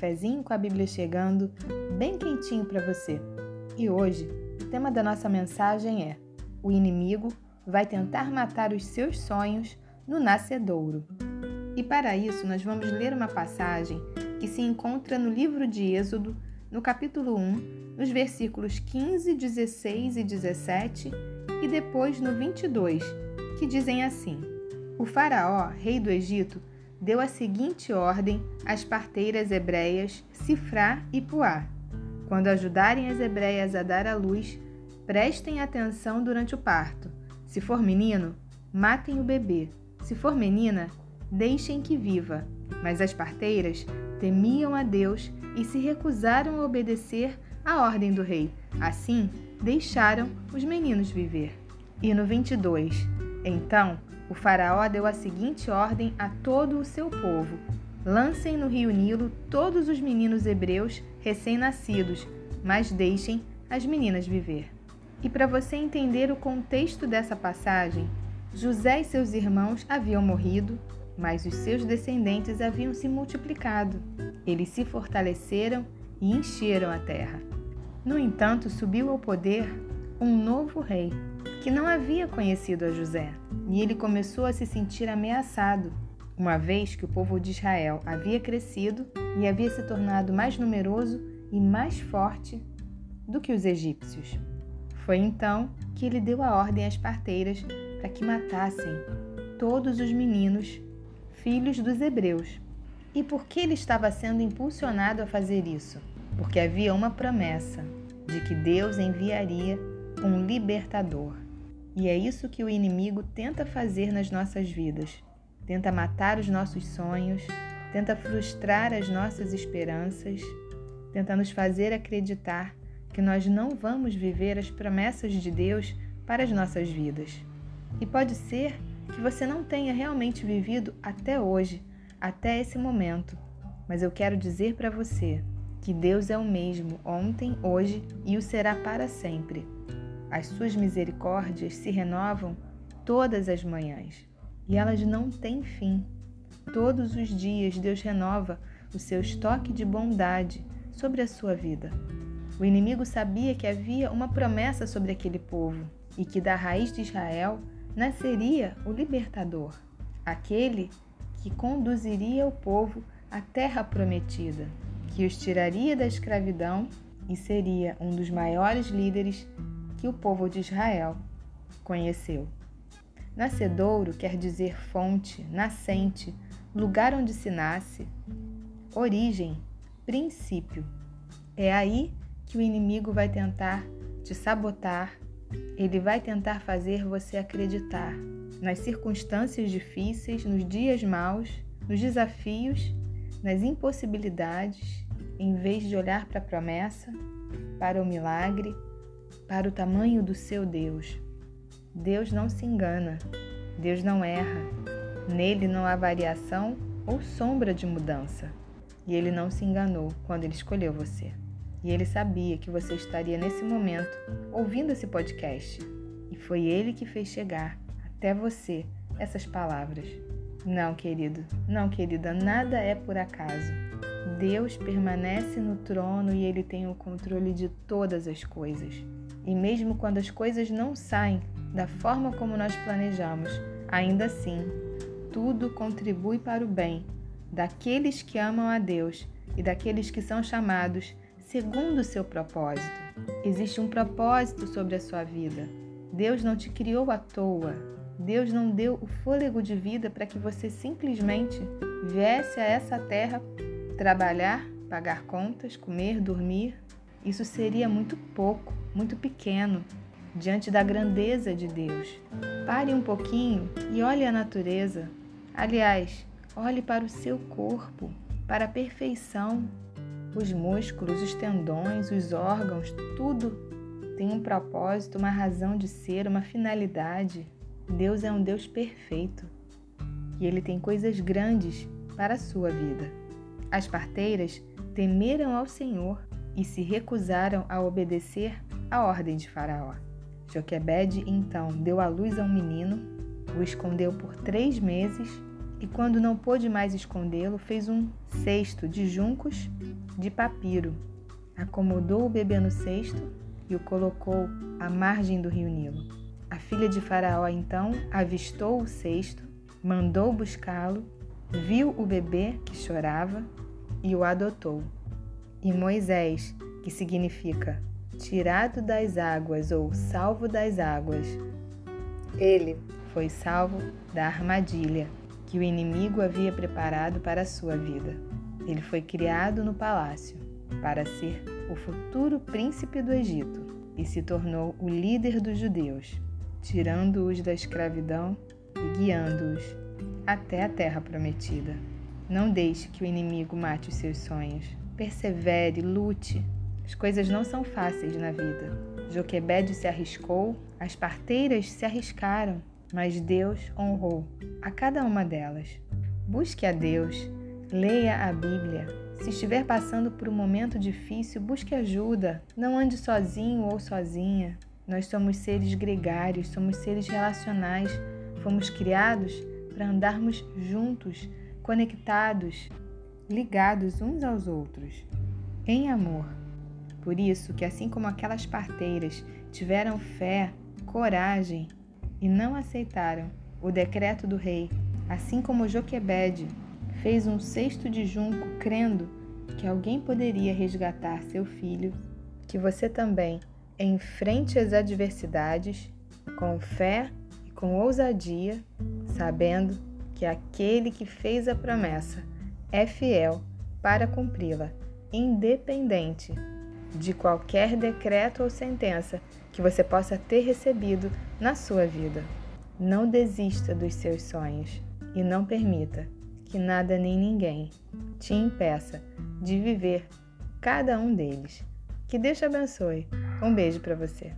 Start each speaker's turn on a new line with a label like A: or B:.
A: cafezinho com a Bíblia chegando, bem quentinho para você. E hoje, o tema da nossa mensagem é: O inimigo vai tentar matar os seus sonhos no nascedouro. E para isso, nós vamos ler uma passagem que se encontra no livro de Êxodo, no capítulo 1, nos versículos 15, 16 e 17, e depois no 22, que dizem assim: O Faraó, rei do Egito, deu a seguinte ordem às parteiras hebreias Sifrá e Puá: Quando ajudarem as hebreias a dar à luz, prestem atenção durante o parto. Se for menino, matem o bebê. Se for menina, deixem que viva. Mas as parteiras temiam a Deus e se recusaram a obedecer à ordem do rei. Assim, deixaram os meninos viver. E no 22, então o Faraó deu a seguinte ordem a todo o seu povo: Lancem no rio Nilo todos os meninos hebreus recém-nascidos, mas deixem as meninas viver. E para você entender o contexto dessa passagem, José e seus irmãos haviam morrido, mas os seus descendentes haviam se multiplicado. Eles se fortaleceram e encheram a terra. No entanto, subiu ao poder um novo rei, que não havia conhecido a José, e ele começou a se sentir ameaçado, uma vez que o povo de Israel havia crescido e havia se tornado mais numeroso e mais forte do que os egípcios. Foi então que ele deu a ordem às parteiras para que matassem todos os meninos, filhos dos hebreus. E por que ele estava sendo impulsionado a fazer isso? Porque havia uma promessa de que Deus enviaria um libertador. E é isso que o inimigo tenta fazer nas nossas vidas. Tenta matar os nossos sonhos, tenta frustrar as nossas esperanças, tenta nos fazer acreditar que nós não vamos viver as promessas de Deus para as nossas vidas. E pode ser que você não tenha realmente vivido até hoje, até esse momento. Mas eu quero dizer para você que Deus é o mesmo ontem, hoje e o será para sempre. As suas misericórdias se renovam todas as manhãs e elas não têm fim. Todos os dias Deus renova o seu estoque de bondade sobre a sua vida. O inimigo sabia que havia uma promessa sobre aquele povo e que da raiz de Israel nasceria o libertador, aquele que conduziria o povo à terra prometida, que os tiraria da escravidão e seria um dos maiores líderes que o povo de Israel conheceu. Nascedouro quer dizer fonte, nascente, lugar onde se nasce, origem, princípio. É aí que o inimigo vai tentar te sabotar, ele vai tentar fazer você acreditar nas circunstâncias difíceis, nos dias maus, nos desafios, nas impossibilidades, em vez de olhar para a promessa, para o milagre para o tamanho do seu Deus. Deus não se engana, Deus não erra, nele não há variação ou sombra de mudança. E ele não se enganou quando ele escolheu você. E ele sabia que você estaria nesse momento ouvindo esse podcast. E foi ele que fez chegar até você essas palavras. Não, querido, não, querida, nada é por acaso. Deus permanece no trono e ele tem o controle de todas as coisas. E mesmo quando as coisas não saem da forma como nós planejamos, ainda assim, tudo contribui para o bem daqueles que amam a Deus e daqueles que são chamados segundo o seu propósito. Existe um propósito sobre a sua vida. Deus não te criou à toa. Deus não deu o fôlego de vida para que você simplesmente viesse a essa terra trabalhar, pagar contas, comer, dormir. Isso seria muito pouco muito pequeno diante da grandeza de Deus. Pare um pouquinho e olhe a natureza. Aliás, olhe para o seu corpo, para a perfeição. Os músculos, os tendões, os órgãos, tudo tem um propósito, uma razão de ser, uma finalidade. Deus é um Deus perfeito e ele tem coisas grandes para a sua vida. As parteiras temeram ao Senhor e se recusaram a obedecer a ordem de Faraó. Joquebede então deu à luz a um menino, o escondeu por três meses e, quando não pôde mais escondê-lo, fez um cesto de juncos de papiro. Acomodou o bebê no cesto e o colocou à margem do rio Nilo. A filha de Faraó então avistou o cesto, mandou buscá-lo, viu o bebê que chorava e o adotou. E Moisés, que significa tirado das águas ou salvo das águas, ele foi salvo da armadilha que o inimigo havia preparado para a sua vida. Ele foi criado no palácio para ser o futuro príncipe do Egito e se tornou o líder dos judeus, tirando-os da escravidão e guiando-os até a terra prometida. Não deixe que o inimigo mate os seus sonhos. Persevere, lute. As coisas não são fáceis na vida. Joquebede se arriscou, as parteiras se arriscaram, mas Deus honrou a cada uma delas. Busque a Deus, leia a Bíblia. Se estiver passando por um momento difícil, busque ajuda. Não ande sozinho ou sozinha. Nós somos seres gregários, somos seres relacionais. Fomos criados para andarmos juntos, conectados, ligados uns aos outros, em amor. Por isso que assim como aquelas parteiras tiveram fé, coragem e não aceitaram o decreto do rei, assim como Joquebede fez um cesto de junco crendo que alguém poderia resgatar seu filho, que você também enfrente as adversidades com fé e com ousadia, sabendo que aquele que fez a promessa é fiel para cumpri-la, independente de qualquer decreto ou sentença que você possa ter recebido na sua vida. Não desista dos seus sonhos e não permita que nada nem ninguém te impeça de viver cada um deles. Que Deus te abençoe. Um beijo para você.